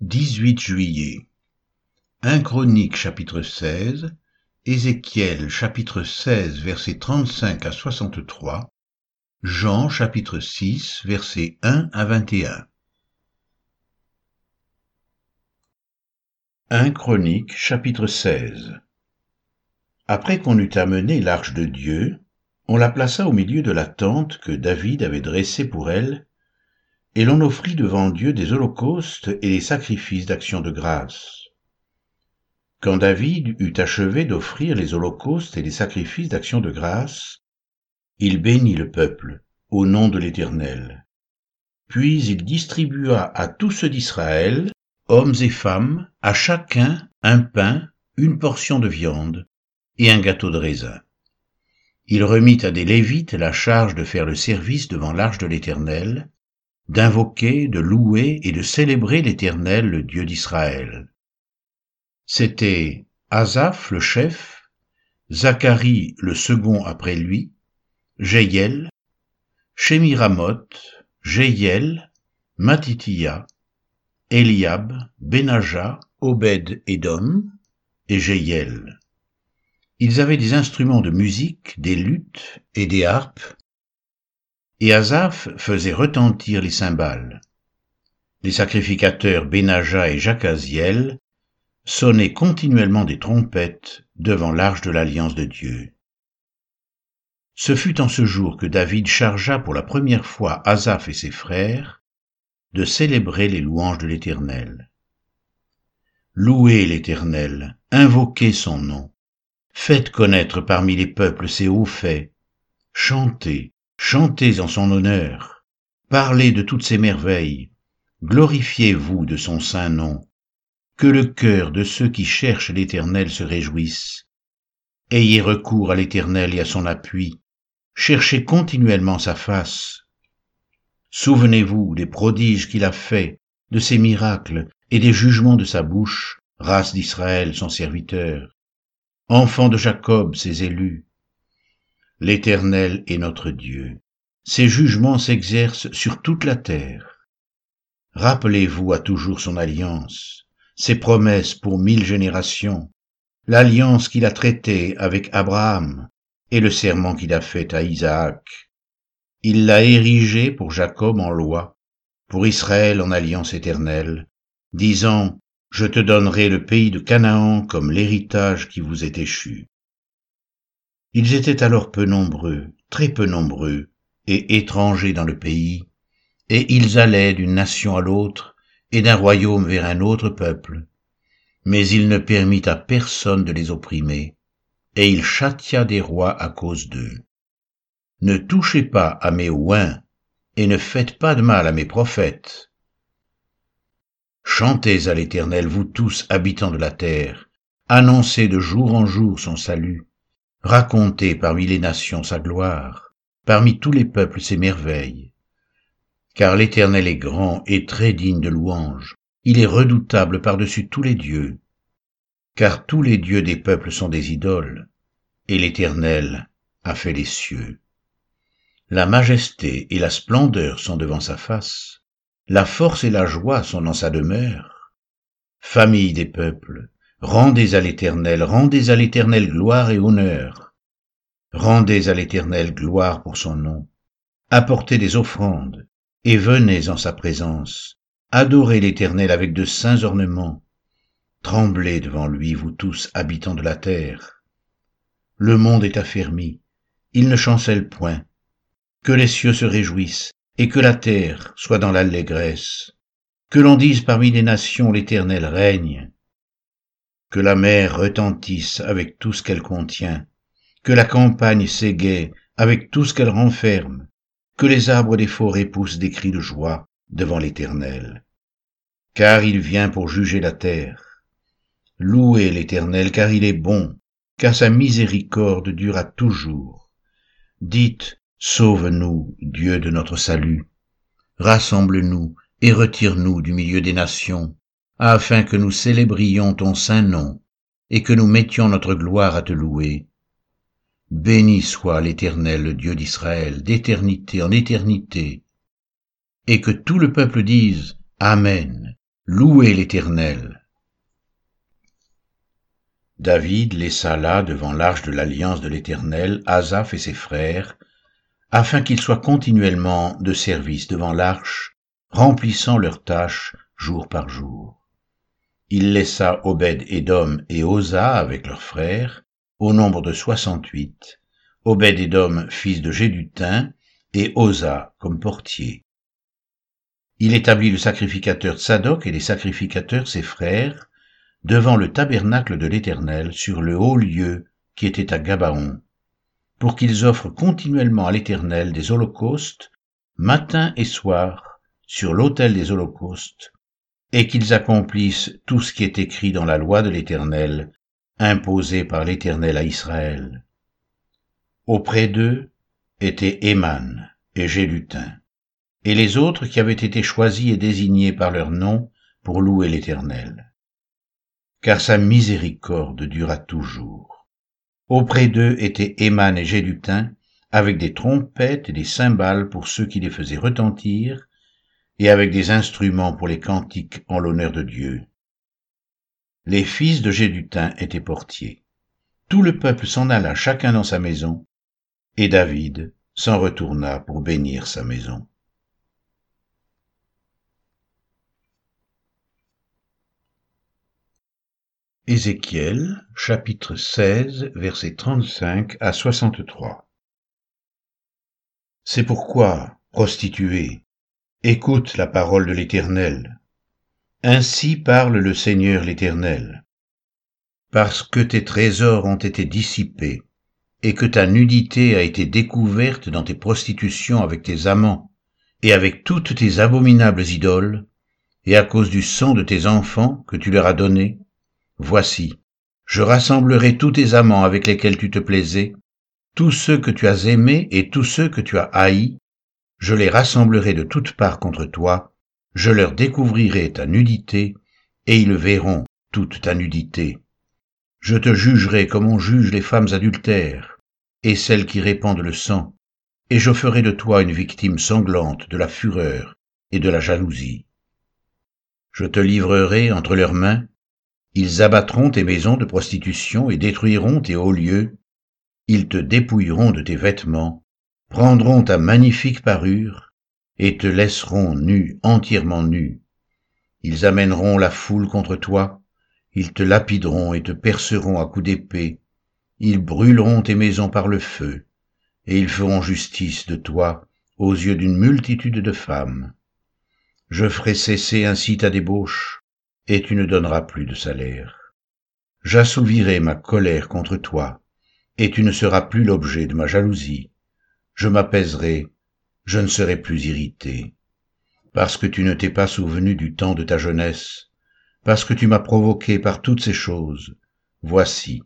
18 juillet. 1 Chronique chapitre 16, Ézéchiel chapitre 16 versets 35 à 63, Jean chapitre 6 versets 1 à 21. 1 Chronique chapitre 16 Après qu'on eut amené l'arche de Dieu, on la plaça au milieu de la tente que David avait dressée pour elle, et l'on offrit devant Dieu des holocaustes et des sacrifices d'action de grâce. Quand David eut achevé d'offrir les holocaustes et les sacrifices d'action de grâce, il bénit le peuple au nom de l'Éternel. Puis il distribua à tous ceux d'Israël, hommes et femmes, à chacun un pain, une portion de viande et un gâteau de raisin. Il remit à des Lévites la charge de faire le service devant l'arche de l'Éternel, d'invoquer, de louer et de célébrer l'Éternel, le Dieu d'Israël. C'était Asaph le chef, Zacharie le second après lui, Jéiel, Shemiramoth, Jéiel, Matithia, Eliab, Benaja, Obed Edom et Jéiel. Ils avaient des instruments de musique, des luttes et des harpes, et Asaph faisait retentir les cymbales. Les sacrificateurs Benaja et Jacaziel sonnaient continuellement des trompettes devant l'arche de l'alliance de Dieu. Ce fut en ce jour que David chargea pour la première fois Asaph et ses frères de célébrer les louanges de l'Éternel. Louez l'Éternel, invoquez son nom, faites connaître parmi les peuples ses hauts faits, chantez, Chantez en son honneur, parlez de toutes ses merveilles, glorifiez-vous de son saint nom, que le cœur de ceux qui cherchent l'Éternel se réjouisse. Ayez recours à l'Éternel et à son appui, cherchez continuellement sa face. Souvenez-vous des prodiges qu'il a faits, de ses miracles et des jugements de sa bouche, race d'Israël son serviteur, enfants de Jacob ses élus, L'Éternel est notre Dieu. Ses jugements s'exercent sur toute la terre. Rappelez-vous à toujours son alliance, ses promesses pour mille générations, l'alliance qu'il a traitée avec Abraham et le serment qu'il a fait à Isaac. Il l'a érigé pour Jacob en loi, pour Israël en alliance éternelle, disant, Je te donnerai le pays de Canaan comme l'héritage qui vous est échu. Ils étaient alors peu nombreux, très peu nombreux, et étrangers dans le pays, et ils allaient d'une nation à l'autre, et d'un royaume vers un autre peuple. Mais il ne permit à personne de les opprimer, et il châtia des rois à cause d'eux. Ne touchez pas à mes oins, et ne faites pas de mal à mes prophètes. Chantez à l'Éternel, vous tous habitants de la terre, annoncez de jour en jour son salut, Racontez parmi les nations sa gloire, parmi tous les peuples ses merveilles. Car l'Éternel est grand et très digne de louange, il est redoutable par-dessus tous les dieux. Car tous les dieux des peuples sont des idoles, et l'Éternel a fait les cieux. La majesté et la splendeur sont devant sa face, la force et la joie sont dans sa demeure. Famille des peuples, Rendez à l'Éternel, rendez à l'Éternel gloire et honneur. Rendez à l'Éternel gloire pour son nom. Apportez des offrandes, et venez en sa présence. Adorez l'Éternel avec de saints ornements. Tremblez devant lui, vous tous habitants de la terre. Le monde est affermi, il ne chancelle point. Que les cieux se réjouissent, et que la terre soit dans l'allégresse. Que l'on dise parmi les nations l'Éternel règne que la mer retentisse avec tout ce qu'elle contient, que la campagne s'égaie avec tout ce qu'elle renferme, que les arbres des forêts poussent des cris de joie devant l'Éternel. Car il vient pour juger la terre. Louez l'Éternel, car il est bon, car sa miséricorde durera toujours. Dites, Sauve-nous, Dieu de notre salut. Rassemble-nous et retire-nous du milieu des nations afin que nous célébrions ton saint nom et que nous mettions notre gloire à te louer. Béni soit l'Éternel, le Dieu d'Israël, d'éternité en éternité, et que tout le peuple dise Amen, louez l'Éternel. David laissa là devant l'arche de l'alliance de l'Éternel Asaph et ses frères, afin qu'ils soient continuellement de service devant l'arche, remplissant leurs tâches jour par jour. Il laissa Obed Edom et Osa avec leurs frères, au nombre de soixante-huit, Obed Edom fils de Gédutin, et Osa comme portier. Il établit le sacrificateur Tsadok et les sacrificateurs ses frères devant le tabernacle de l'Éternel sur le haut lieu qui était à Gabaon, pour qu'ils offrent continuellement à l'Éternel des holocaustes, matin et soir, sur l'autel des holocaustes, et qu'ils accomplissent tout ce qui est écrit dans la loi de l'Éternel, imposée par l'Éternel à Israël. Auprès d'eux étaient Éman et Gélutin et les autres qui avaient été choisis et désignés par leur nom pour louer l'Éternel. Car sa miséricorde dura toujours. Auprès d'eux étaient Éman et Gélutin, avec des trompettes et des cymbales pour ceux qui les faisaient retentir, et avec des instruments pour les cantiques en l'honneur de Dieu. Les fils de Gédutin étaient portiers. Tout le peuple s'en alla chacun dans sa maison, et David s'en retourna pour bénir sa maison. Ézéchiel chapitre 16 versets 35 à 63 C'est pourquoi, prostituée, écoute la parole de l'Éternel. Ainsi parle le Seigneur l'Éternel. Parce que tes trésors ont été dissipés, et que ta nudité a été découverte dans tes prostitutions avec tes amants, et avec toutes tes abominables idoles, et à cause du sang de tes enfants que tu leur as donné, Voici, je rassemblerai tous tes amants avec lesquels tu te plaisais, tous ceux que tu as aimés et tous ceux que tu as haïs, je les rassemblerai de toutes parts contre toi, je leur découvrirai ta nudité, et ils verront toute ta nudité. Je te jugerai comme on juge les femmes adultères, et celles qui répandent le sang, et je ferai de toi une victime sanglante de la fureur et de la jalousie. Je te livrerai entre leurs mains, ils abattront tes maisons de prostitution et détruiront tes hauts lieux. Ils te dépouilleront de tes vêtements, prendront ta magnifique parure, et te laisseront nu, entièrement nu. Ils amèneront la foule contre toi, ils te lapideront et te perceront à coups d'épée, ils brûleront tes maisons par le feu, et ils feront justice de toi aux yeux d'une multitude de femmes. Je ferai cesser ainsi ta débauche, et tu ne donneras plus de salaire. J'assouvirai ma colère contre toi, et tu ne seras plus l'objet de ma jalousie. Je m'apaiserai, je ne serai plus irrité. Parce que tu ne t'es pas souvenu du temps de ta jeunesse, parce que tu m'as provoqué par toutes ces choses, voici,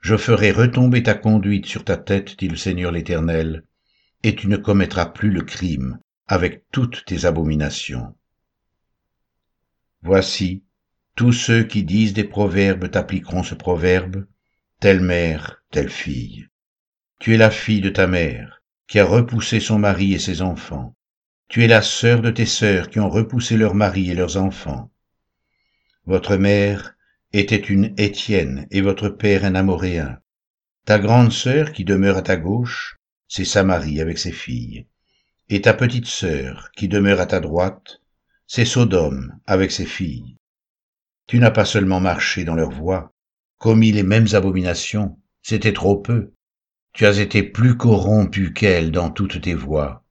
je ferai retomber ta conduite sur ta tête, dit le Seigneur l'Éternel, et tu ne commettras plus le crime avec toutes tes abominations. Voici, tous ceux qui disent des proverbes t'appliqueront ce proverbe, telle mère, telle fille. Tu es la fille de ta mère, qui a repoussé son mari et ses enfants. Tu es la sœur de tes sœurs qui ont repoussé leurs maris et leurs enfants. Votre mère était une Étienne et votre père un Amoréen. Ta grande sœur qui demeure à ta gauche, c'est Samarie avec ses filles. Et ta petite sœur qui demeure à ta droite, c'est Sodome avec ses filles. Tu n'as pas seulement marché dans leurs voies, commis les mêmes abominations, c'était trop peu. Tu as été plus corrompu qu'elles dans toutes tes voies.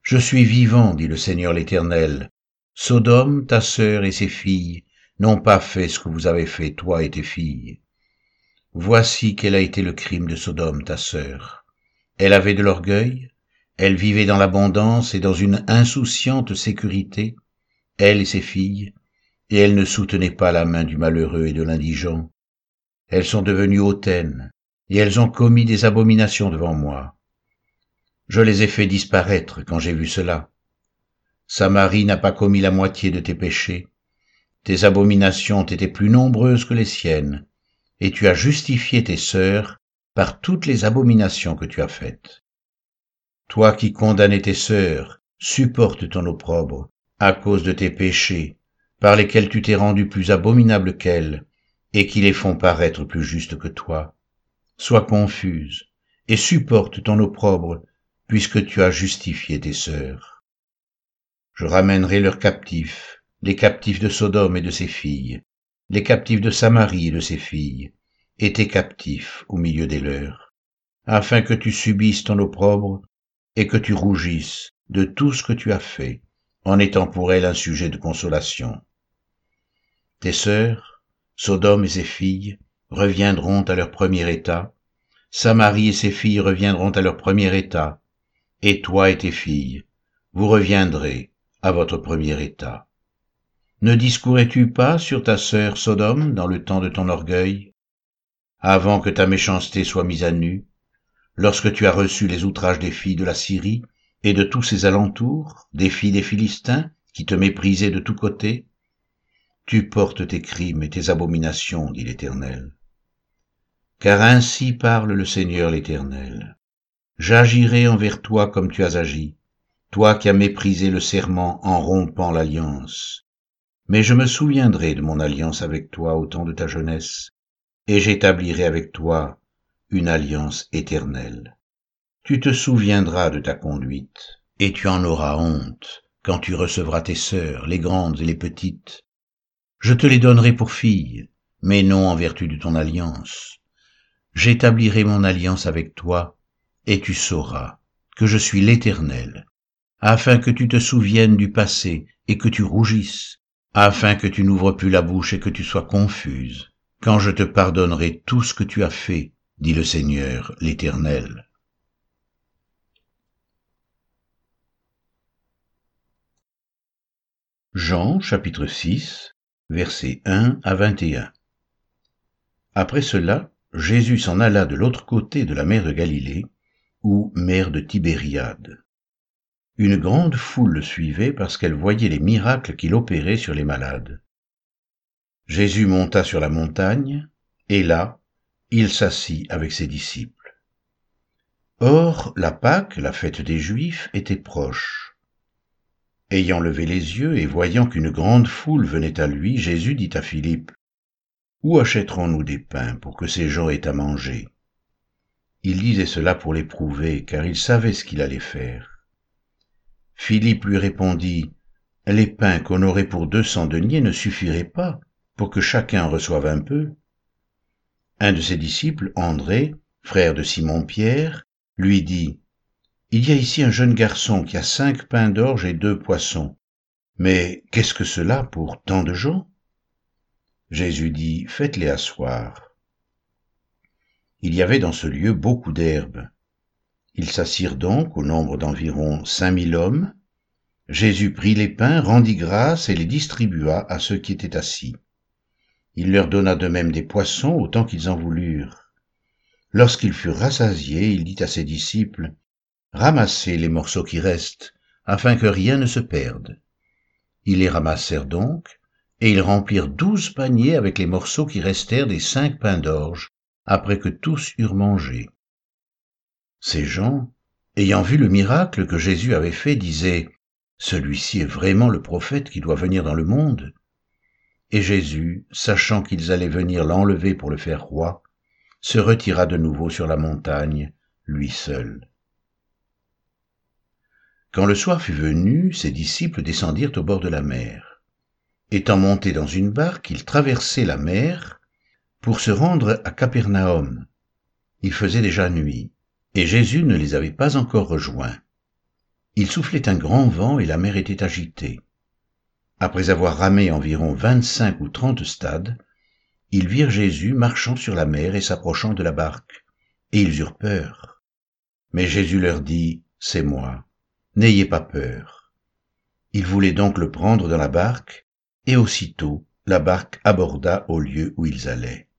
Je suis vivant, dit le Seigneur l'Éternel. Sodome, ta sœur et ses filles n'ont pas fait ce que vous avez fait, toi et tes filles. Voici quel a été le crime de Sodome, ta sœur. Elle avait de l'orgueil, elle vivait dans l'abondance et dans une insouciante sécurité, elle et ses filles, et elles ne soutenaient pas la main du malheureux et de l'indigent. Elles sont devenues hautaines, et elles ont commis des abominations devant moi. Je les ai fait disparaître quand j'ai vu cela. Samarie n'a pas commis la moitié de tes péchés. Tes abominations ont été plus nombreuses que les siennes, et tu as justifié tes sœurs par toutes les abominations que tu as faites. Toi qui condamnais tes sœurs, supporte ton opprobre à cause de tes péchés, par lesquelles tu t'es rendu plus abominable qu'elles, et qui les font paraître plus justes que toi. Sois confuse, et supporte ton opprobre, puisque tu as justifié tes sœurs. Je ramènerai leurs captifs, les captifs de Sodome et de ses filles, les captifs de Samarie et de ses filles, et tes captifs au milieu des leurs, afin que tu subisses ton opprobre et que tu rougisses de tout ce que tu as fait, en étant pour elles un sujet de consolation. Tes sœurs, Sodome et ses filles, reviendront à leur premier état, Samarie et ses filles reviendront à leur premier état, et toi et tes filles, vous reviendrez à votre premier état. Ne discourais-tu pas sur ta sœur Sodome dans le temps de ton orgueil, avant que ta méchanceté soit mise à nu, lorsque tu as reçu les outrages des filles de la Syrie et de tous ses alentours, des filles des Philistins, qui te méprisaient de tous côtés? Tu portes tes crimes et tes abominations, dit l'Éternel. Car ainsi parle le Seigneur l'Éternel. J'agirai envers toi comme tu as agi, toi qui as méprisé le serment en rompant l'alliance. Mais je me souviendrai de mon alliance avec toi au temps de ta jeunesse, et j'établirai avec toi une alliance éternelle. Tu te souviendras de ta conduite, et tu en auras honte quand tu recevras tes sœurs, les grandes et les petites. Je te les donnerai pour filles, mais non en vertu de ton alliance. J'établirai mon alliance avec toi, et tu sauras que je suis l'Éternel, afin que tu te souviennes du passé et que tu rougisses, afin que tu n'ouvres plus la bouche et que tu sois confuse, quand je te pardonnerai tout ce que tu as fait, dit le Seigneur l'Éternel. Jean chapitre 6 versets 1 à 21 Après cela, Jésus s'en alla de l'autre côté de la mer de Galilée, ou mer de Tibériade. Une grande foule le suivait parce qu'elle voyait les miracles qu'il opérait sur les malades. Jésus monta sur la montagne, et là, il s'assit avec ses disciples. Or, la Pâque, la fête des Juifs, était proche. Ayant levé les yeux et voyant qu'une grande foule venait à lui, Jésus dit à Philippe, Où achèterons-nous des pains pour que ces gens aient à manger? Il disait cela pour l'éprouver, car il savait ce qu'il allait faire. Philippe lui répondit, Les pains qu'on aurait pour deux cents deniers ne suffiraient pas pour que chacun reçoive un peu. Un de ses disciples, André, frère de Simon-Pierre, lui dit, Il y a ici un jeune garçon qui a cinq pains d'orge et deux poissons. Mais qu'est-ce que cela pour tant de gens? Jésus dit, Faites-les asseoir. Il y avait dans ce lieu beaucoup d'herbes. Ils s'assirent donc au nombre d'environ cinq mille hommes. Jésus prit les pains, rendit grâce et les distribua à ceux qui étaient assis. Il leur donna de même des poissons autant qu'ils en voulurent. Lorsqu'ils furent rassasiés, il dit à ses disciples, Ramassez les morceaux qui restent, afin que rien ne se perde. Ils les ramassèrent donc, et ils remplirent douze paniers avec les morceaux qui restèrent des cinq pains d'orge, après que tous eurent mangé. Ces gens, ayant vu le miracle que Jésus avait fait, disaient, Celui-ci est vraiment le prophète qui doit venir dans le monde. Et Jésus, sachant qu'ils allaient venir l'enlever pour le faire roi, se retira de nouveau sur la montagne, lui seul. Quand le soir fut venu, ses disciples descendirent au bord de la mer. Étant montés dans une barque, ils traversaient la mer pour se rendre à Capernaum. Il faisait déjà nuit et Jésus ne les avait pas encore rejoints. Il soufflait un grand vent et la mer était agitée. Après avoir ramé environ vingt-cinq ou trente stades, ils virent Jésus marchant sur la mer et s'approchant de la barque, et ils eurent peur. Mais Jésus leur dit, C'est moi, n'ayez pas peur. Ils voulaient donc le prendre dans la barque, et aussitôt la barque aborda au lieu où ils allaient.